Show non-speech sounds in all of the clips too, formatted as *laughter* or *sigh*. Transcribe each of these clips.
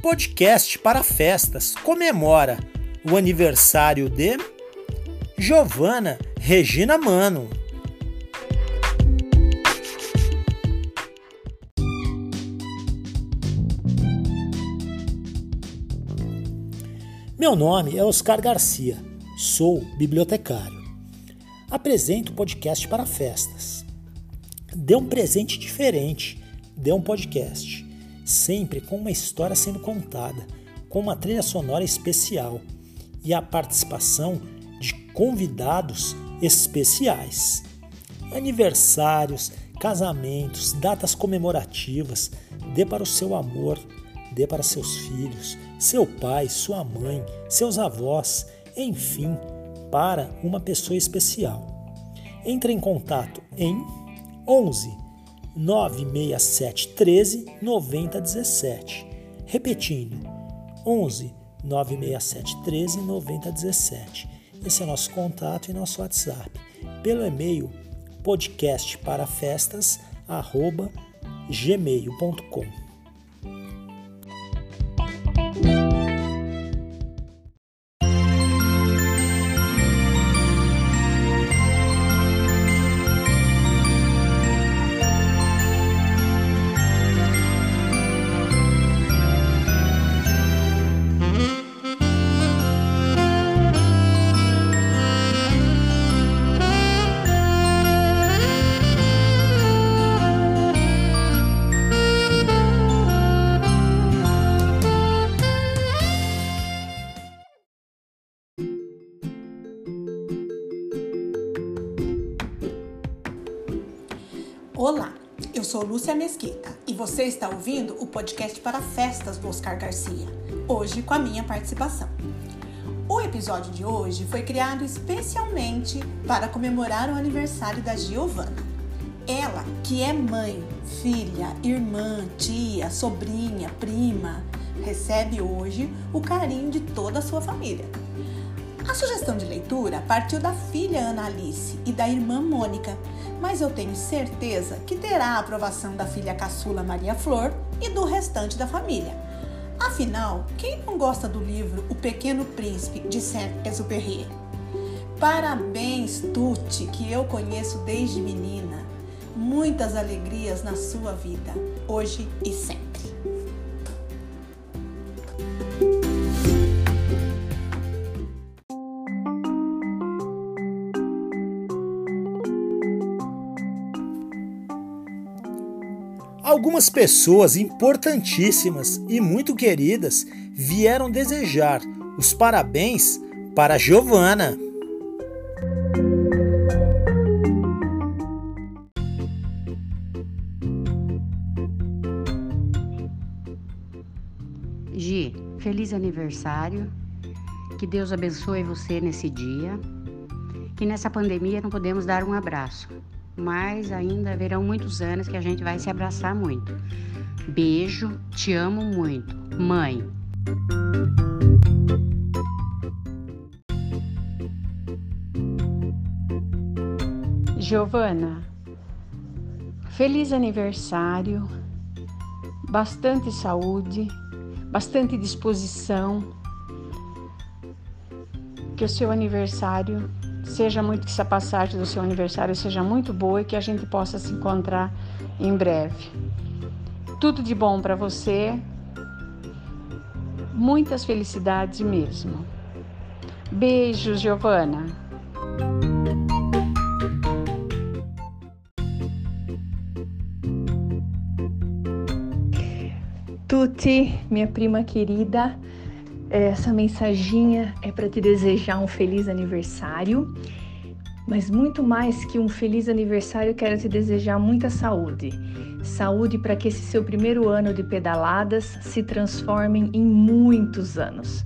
podcast para festas comemora o aniversário de Giovana Regina Mano. Meu nome é Oscar Garcia, sou bibliotecário. Apresento podcast para festas. Dê um presente diferente, dê um podcast, sempre com uma história sendo contada, com uma trilha sonora especial e a participação de convidados especiais. Aniversários, casamentos, datas comemorativas, dê para o seu amor, dê para seus filhos seu pai, sua mãe, seus avós, enfim, para uma pessoa especial. Entre em contato em 11 967 13 9017. Repetindo, 11 967 13 9017. Esse é nosso contato e nosso WhatsApp. Pelo e-mail podcastparafestas@gmail.com. Olá, eu sou Lúcia Mesquita e você está ouvindo o podcast para festas do Oscar Garcia, hoje com a minha participação. O episódio de hoje foi criado especialmente para comemorar o aniversário da Giovana. Ela, que é mãe, filha, irmã, tia, sobrinha, prima, recebe hoje o carinho de toda a sua família. A sugestão de leitura partiu da filha Ana Alice e da irmã Mônica, mas eu tenho certeza que terá a aprovação da filha caçula Maria Flor e do restante da família. Afinal, quem não gosta do livro O Pequeno Príncipe de Saint-Exupéry? Parabéns, Tuti, que eu conheço desde menina. Muitas alegrias na sua vida, hoje e sempre. Algumas pessoas importantíssimas e muito queridas vieram desejar os parabéns para Giovana. Gi, feliz aniversário. Que Deus abençoe você nesse dia. Que nessa pandemia não podemos dar um abraço, mas ainda haverão muitos anos que a gente vai se abraçar muito. Beijo, te amo muito. Mãe. Giovana, feliz aniversário, bastante saúde, bastante disposição. Que o seu aniversário seja muito que essa passagem do seu aniversário seja muito boa e que a gente possa se encontrar em breve. Tudo de bom para você. Muitas felicidades mesmo. Beijos, Giovana. Tuti, minha prima querida, essa mensaginha é para te desejar um feliz aniversário, mas muito mais que um feliz aniversário, quero te desejar muita saúde. Saúde para que esse seu primeiro ano de pedaladas se transformem em muitos anos,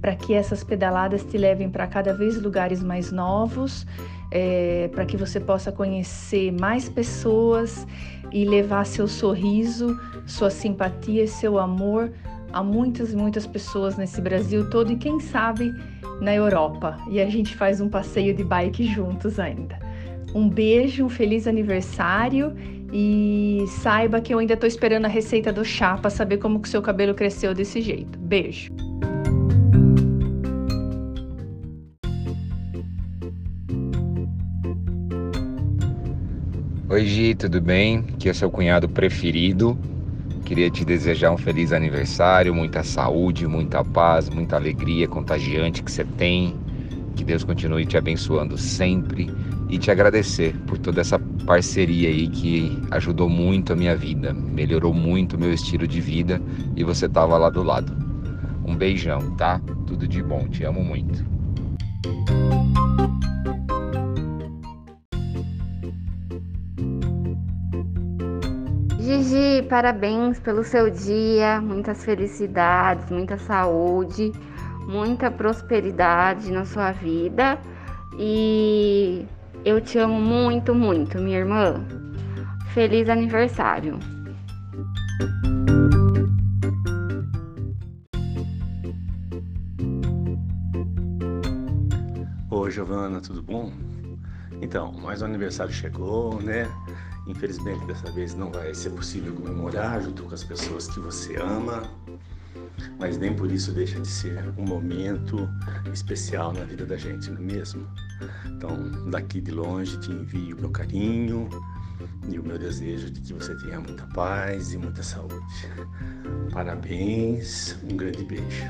para que essas pedaladas te levem para cada vez lugares mais novos, é, para que você possa conhecer mais pessoas e levar seu sorriso, sua simpatia e seu amor a muitas, muitas pessoas nesse Brasil todo e quem sabe na Europa. E a gente faz um passeio de bike juntos ainda. Um beijo, um feliz aniversário E saiba que eu ainda estou esperando a receita do chá para saber como que o seu cabelo cresceu desse jeito. Beijo. Oi, Gi, tudo bem? Que é seu cunhado preferido. Queria te desejar um feliz aniversário, muita saúde, muita paz, muita alegria contagiante que você tem. Que Deus continue te abençoando sempre e te agradecer por toda essa parceria aí que ajudou muito a minha vida, melhorou muito o meu estilo de vida e você estava lá do lado. Um beijão, tá? Tudo de bom, te amo muito. Gigi, parabéns pelo seu dia, muitas felicidades, muita saúde, muita prosperidade na sua vida e eu te amo muito, muito, minha irmã. Feliz aniversário. Oi, Giovana, tudo bom? Então, mais um aniversário chegou, né? Infelizmente, dessa vez não vai ser possível comemorar junto com as pessoas que você ama, mas nem por isso deixa de ser um momento especial na vida da gente, não é mesmo? Então, daqui de longe te envio meu carinho e o meu desejo de que você tenha muita paz e muita saúde. Parabéns, um grande beijo.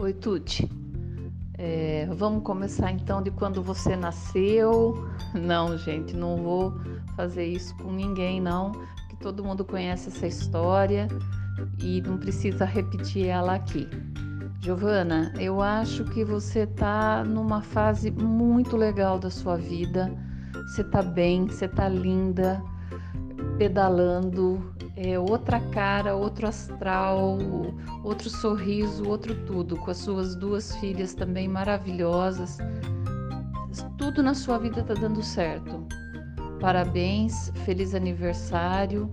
Oi, Tuti. É, vamos começar então de quando você nasceu. Não, gente, não vou fazer isso com ninguém, não, que todo mundo conhece essa história e não precisa repetir ela aqui. Giovana, eu acho que você está numa fase muito legal da sua vida. Você está bem, você está linda, pedalando, é outra cara, outro astral, outro sorriso, outro tudo, com as suas duas filhas também maravilhosas. Tudo na sua vida está dando certo. Parabéns, feliz aniversário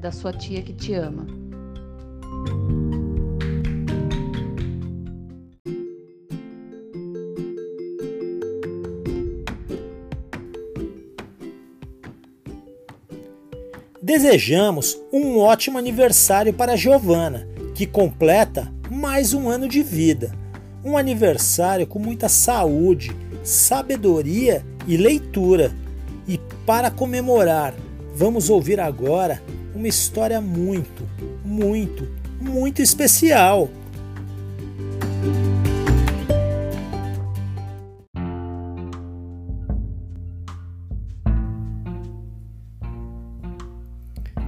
da sua tia que te ama. Desejamos um ótimo aniversário para Giovana, que completa mais um ano de vida. Um aniversário com muita saúde, sabedoria e leitura. E para comemorar, vamos ouvir agora uma história muito, muito, muito especial.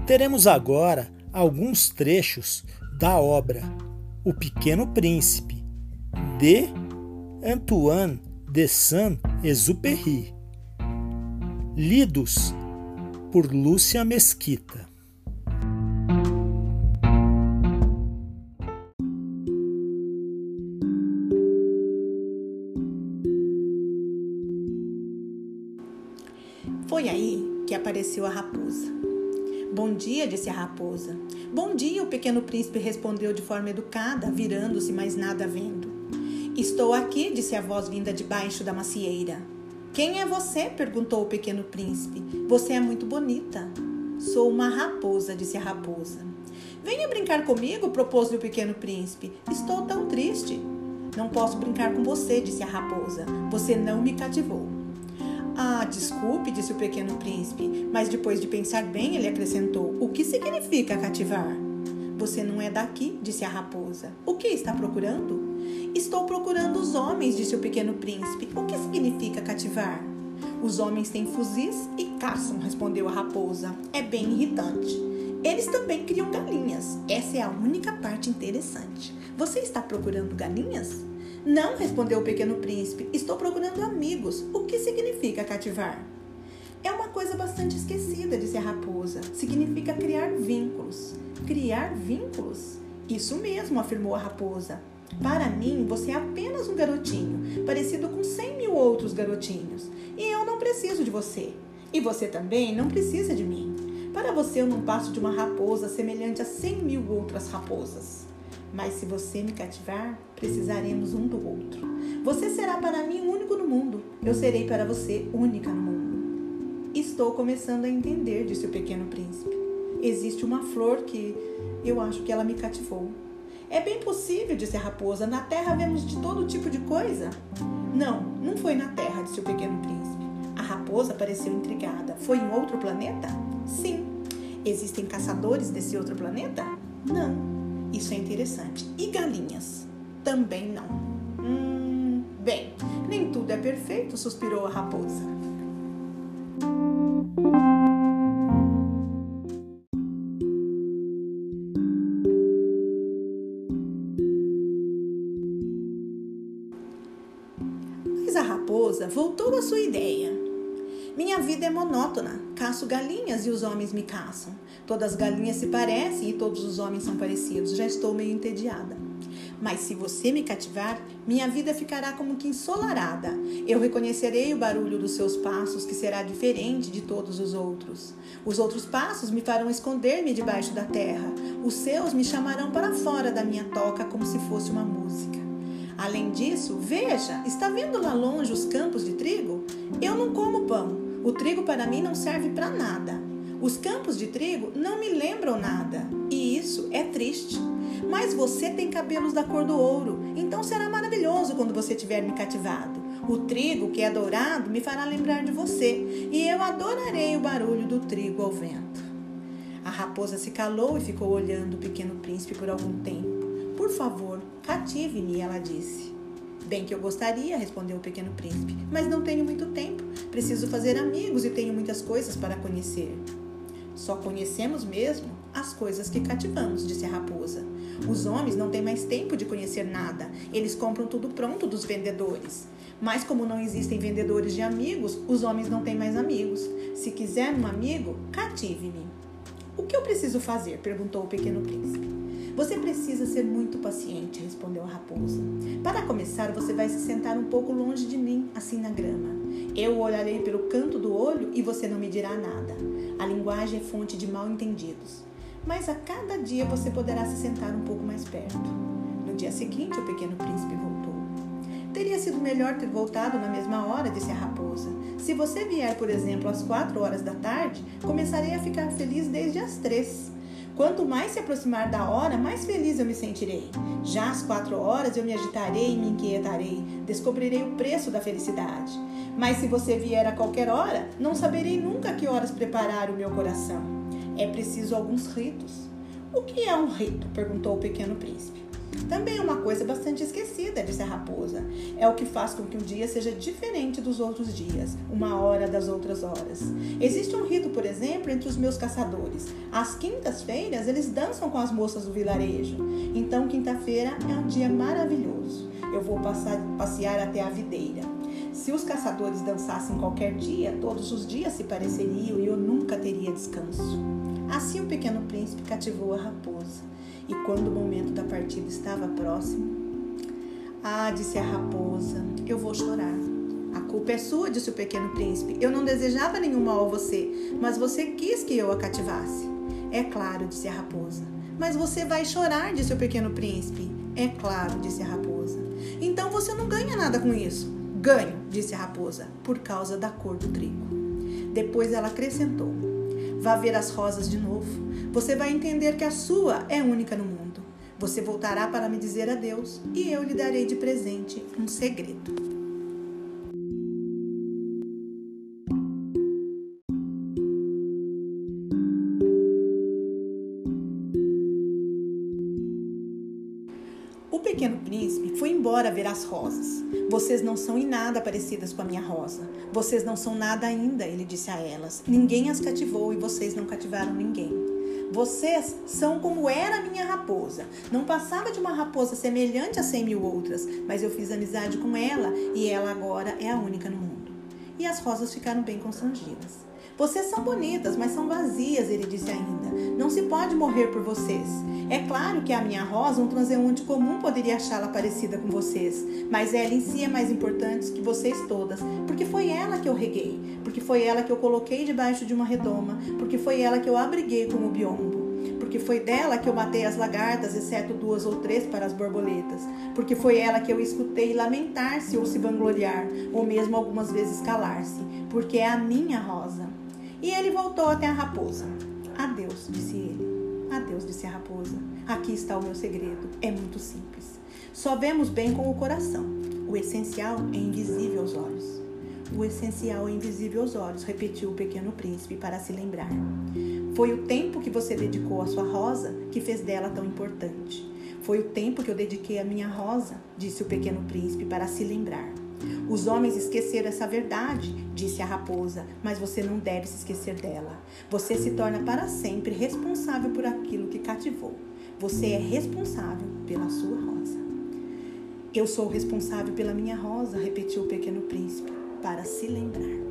Teremos agora alguns trechos da obra O Pequeno Príncipe, de Antoine de Saint-Exupéry, lidos por Lúcia Mesquita. Disse a raposa. Bom dia, o pequeno príncipe respondeu de forma educada, virando-se, mas nada vendo. Estou aqui, disse a voz vinda de baixo da macieira. Quem é você? perguntou o pequeno príncipe. Você é muito bonita. Sou uma raposa, disse a raposa. Venha brincar comigo, propôs-lhe o pequeno príncipe. Estou tão triste. Não posso brincar com você, disse a raposa. Você não me cativou. Ah, desculpe, disse o pequeno príncipe, mas depois de pensar bem, ele acrescentou: O que significa cativar? Você não é daqui, disse a raposa. O que está procurando? Estou procurando os homens, disse o pequeno príncipe. O que significa cativar? Os homens têm fuzis e caçam, respondeu a raposa. É bem irritante. Eles também criam galinhas. Essa é a única parte interessante. Você está procurando galinhas? Não, respondeu o pequeno príncipe. Estou procurando amigos. O que significa cativar? É uma coisa bastante esquecida, disse a raposa. Significa criar vínculos. Criar vínculos? Isso mesmo, afirmou a raposa. Para mim, você é apenas um garotinho, parecido com cem mil outros garotinhos. E eu não preciso de você. E você também não precisa de mim. Para você, eu não passo de uma raposa semelhante a cem mil outras raposas. Mas se você me cativar, precisaremos um do outro. Você será para mim único no mundo, eu serei para você única no mundo. Estou começando a entender, disse o pequeno príncipe. Existe uma flor que eu acho que ela me cativou. É bem possível, disse a raposa. Na terra vemos de todo tipo de coisa. Não, não foi na terra, disse o pequeno príncipe. A raposa pareceu intrigada. Foi em outro planeta? Sim. Existem caçadores desse outro planeta? Não. Isso é interessante. E galinhas? Também não. Hum, bem, nem tudo é perfeito, suspirou a raposa. Mas a raposa voltou à sua ideia. Minha vida é monótona. Caço galinhas e os homens me caçam. Todas as galinhas se parecem e todos os homens são parecidos. Já estou meio entediada. Mas se você me cativar, minha vida ficará como que ensolarada. Eu reconhecerei o barulho dos seus passos, que será diferente de todos os outros. Os outros passos me farão esconder-me debaixo da terra. Os seus me chamarão para fora da minha toca como se fosse uma música. Além disso, veja, está vendo lá longe os campos de trigo? Eu não como pão. O trigo para mim não serve para nada. Os campos de trigo não me lembram nada, e isso é triste. Mas você tem cabelos da cor do ouro, então será maravilhoso quando você tiver me cativado. O trigo que é dourado me fará lembrar de você, e eu adorarei o barulho do trigo ao vento. A raposa se calou e ficou olhando o pequeno príncipe por algum tempo. Por favor, cative-me, ela disse. Bem que eu gostaria, respondeu o pequeno príncipe, mas não tenho muito tempo. Preciso fazer amigos e tenho muitas coisas para conhecer. Só conhecemos mesmo as coisas que cativamos, disse a raposa. Os homens não têm mais tempo de conhecer nada. Eles compram tudo pronto dos vendedores. Mas como não existem vendedores de amigos, os homens não têm mais amigos. Se quiser um amigo, cative-me. O que eu preciso fazer? perguntou o pequeno príncipe. Você precisa ser muito paciente, respondeu a raposa. Para começar, você vai se sentar um pouco longe de mim, assim na grama. Eu olharei pelo canto do olho e você não me dirá nada. A linguagem é fonte de mal entendidos. Mas a cada dia você poderá se sentar um pouco mais perto. No dia seguinte, o pequeno príncipe voltou. Teria sido melhor ter voltado na mesma hora, disse a raposa. Se você vier, por exemplo, às quatro horas da tarde, começarei a ficar feliz desde as três. Quanto mais se aproximar da hora, mais feliz eu me sentirei. Já às quatro horas eu me agitarei e me inquietarei, descobrirei o preço da felicidade. Mas se você vier a qualquer hora, não saberei nunca que horas preparar o meu coração. É preciso alguns ritos. O que é um rito? perguntou o pequeno príncipe. Também é uma coisa bastante esquecida, disse a raposa. É o que faz com que um dia seja diferente dos outros dias, uma hora das outras horas. Existe um rito, por exemplo, entre os meus caçadores. Às quintas-feiras, eles dançam com as moças do vilarejo. Então, quinta-feira é um dia maravilhoso. Eu vou passar, passear até a videira. Se os caçadores dançassem qualquer dia, todos os dias se pareceriam e eu nunca teria descanso. Assim o pequeno príncipe cativou a raposa. E quando o momento da partida estava próximo, ah, disse a raposa, eu vou chorar. A culpa é sua, disse o pequeno príncipe. Eu não desejava nenhum mal a você, mas você quis que eu a cativasse. É claro, disse a raposa. Mas você vai chorar, disse o pequeno príncipe. É claro, disse a raposa. Então você não ganha nada com isso. Ganho, disse a raposa, por causa da cor do trigo. Depois ela acrescentou: Vá ver as rosas de novo. Você vai entender que a sua é única no mundo. Você voltará para me dizer adeus e eu lhe darei de presente um segredo. O pequeno príncipe foi embora ver as rosas. Vocês não são em nada parecidas com a minha rosa. Vocês não são nada ainda, ele disse a elas. Ninguém as cativou e vocês não cativaram ninguém. Vocês são como era a minha raposa. Não passava de uma raposa semelhante a cem mil outras, mas eu fiz amizade com ela e ela agora é a única no mundo. E as rosas ficaram bem constrangidas. Vocês são bonitas, mas são vazias, ele disse ainda. Não se pode morrer por vocês. É claro que a minha rosa, um transeunte comum, poderia achá-la parecida com vocês, mas ela em si é mais importante que vocês todas, porque foi ela que eu reguei, porque foi ela que eu coloquei debaixo de uma redoma, porque foi ela que eu abriguei como biombo. porque foi dela que eu matei as lagartas, exceto duas ou três para as borboletas, porque foi ela que eu escutei lamentar-se ou se vangloriar, ou mesmo algumas vezes calar-se, porque é a minha rosa. E ele voltou até a raposa. Adeus, disse ele. Adeus, disse a raposa. Aqui está o meu segredo. É muito simples. Só vemos bem com o coração. O essencial é invisível aos olhos. O essencial é invisível aos olhos, repetiu o pequeno príncipe para se lembrar. Foi o tempo que você dedicou à sua rosa que fez dela tão importante. Foi o tempo que eu dediquei à minha rosa, disse o pequeno príncipe para se lembrar. Os homens esqueceram essa verdade, disse a raposa, mas você não deve se esquecer dela. Você se torna para sempre responsável por aquilo que cativou. Você é responsável pela sua rosa. Eu sou responsável pela minha rosa, repetiu o pequeno príncipe, para se lembrar.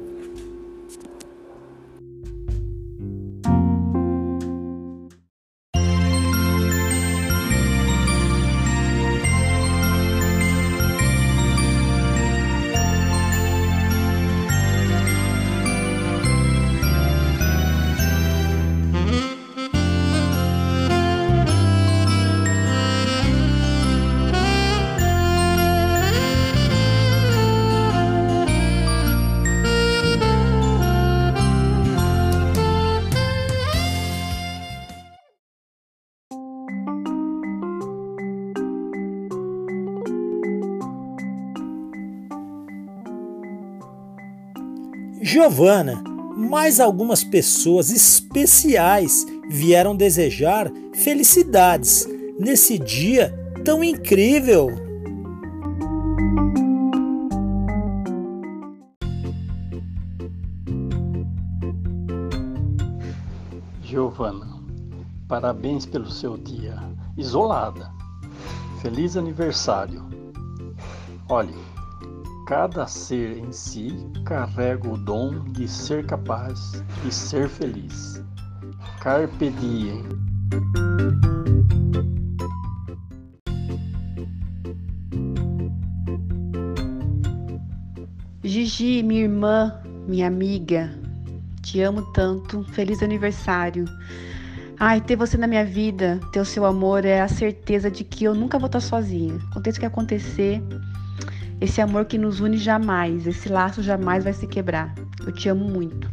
Giovana, mais algumas pessoas especiais vieram desejar felicidades nesse dia tão incrível. Giovana, parabéns pelo seu dia. Isolada. Feliz aniversário. Olhe, Cada ser em si carrega o dom de ser capaz de ser feliz. Carpe diem. Gigi, minha irmã, minha amiga, te amo tanto. Feliz aniversário. Ai, ter você na minha vida, ter o seu amor é a certeza de que eu nunca vou estar sozinha. Aconteça o que acontecer, esse amor que nos une jamais, esse laço jamais vai se quebrar. Eu te amo muito.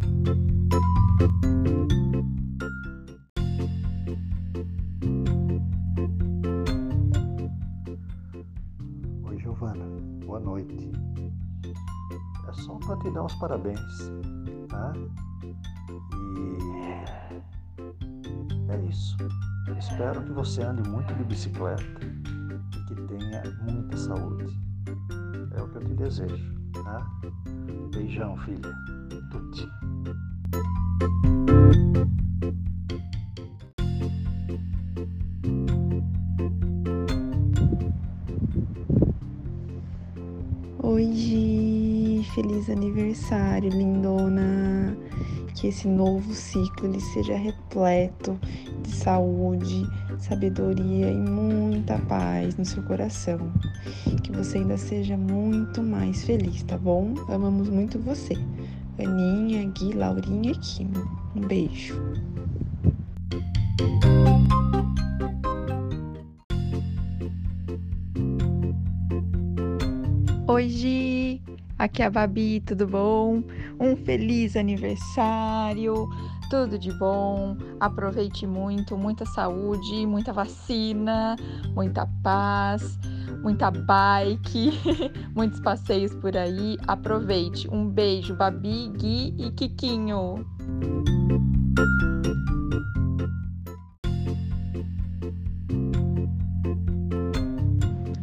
Oi, Giovana. Boa noite. É só para te dar os parabéns, tá? E é isso. Espero que você ande muito de bicicleta e que tenha muita saúde. Que eu te desejo, tá? Beijão, filha. Tuti. Oi, feliz aniversário, lindona. Que esse novo ciclo ele seja repleto de saúde, sabedoria e muita paz no seu coração. Que você ainda seja muito mais feliz, tá bom? Amamos muito você. Aninha, Gui, Laurinha e Kim. Um beijo. Oi, Gi! Aqui é a Babi, tudo bom? Um feliz aniversário! Tudo de bom, aproveite muito, muita saúde, muita vacina, muita paz, muita bike, *laughs* muitos passeios por aí. Aproveite. Um beijo, Babi, Gui e Kikinho.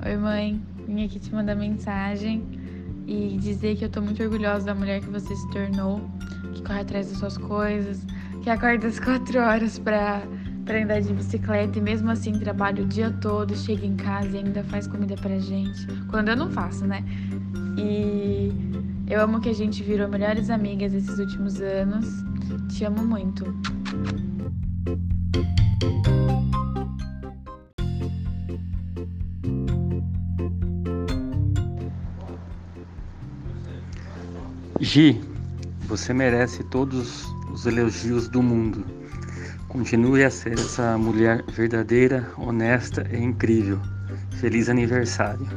Oi, mãe. Vim aqui te mandar mensagem e dizer que eu tô muito orgulhosa da mulher que você se tornou, que corre atrás das suas coisas, que acorda às quatro horas para para andar de bicicleta e mesmo assim trabalha o dia todo, chega em casa e ainda faz comida pra gente. Quando eu não faço, né? E eu amo que a gente virou melhores amigas esses últimos anos. Te amo muito. Gi, você merece todos os elogios do mundo. Continue a ser essa mulher verdadeira, honesta e incrível. Feliz aniversário.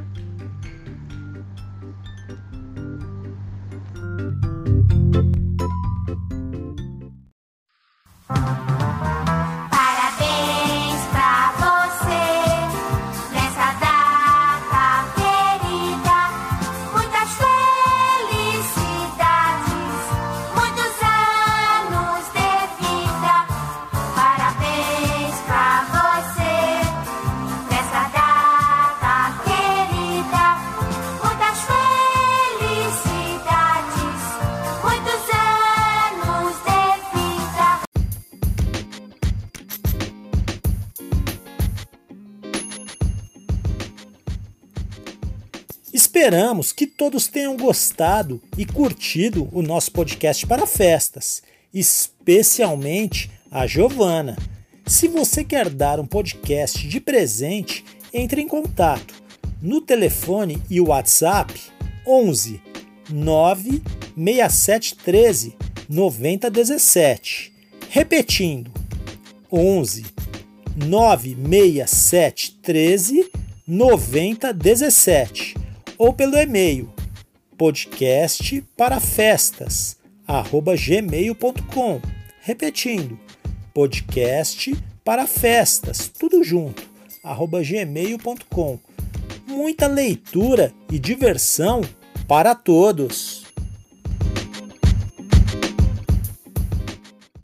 Esperamos que todos tenham gostado e curtido o nosso podcast para festas, especialmente a Giovana. Se você quer dar um podcast de presente, entre em contato no telefone e WhatsApp 11 96713 9017. Repetindo, 11 96713 9017 ou pelo e-mail podcastparafestas@gmail.com. Repetindo, podcast para festas, tudo junto, gmail.com. Muita leitura e diversão para todos.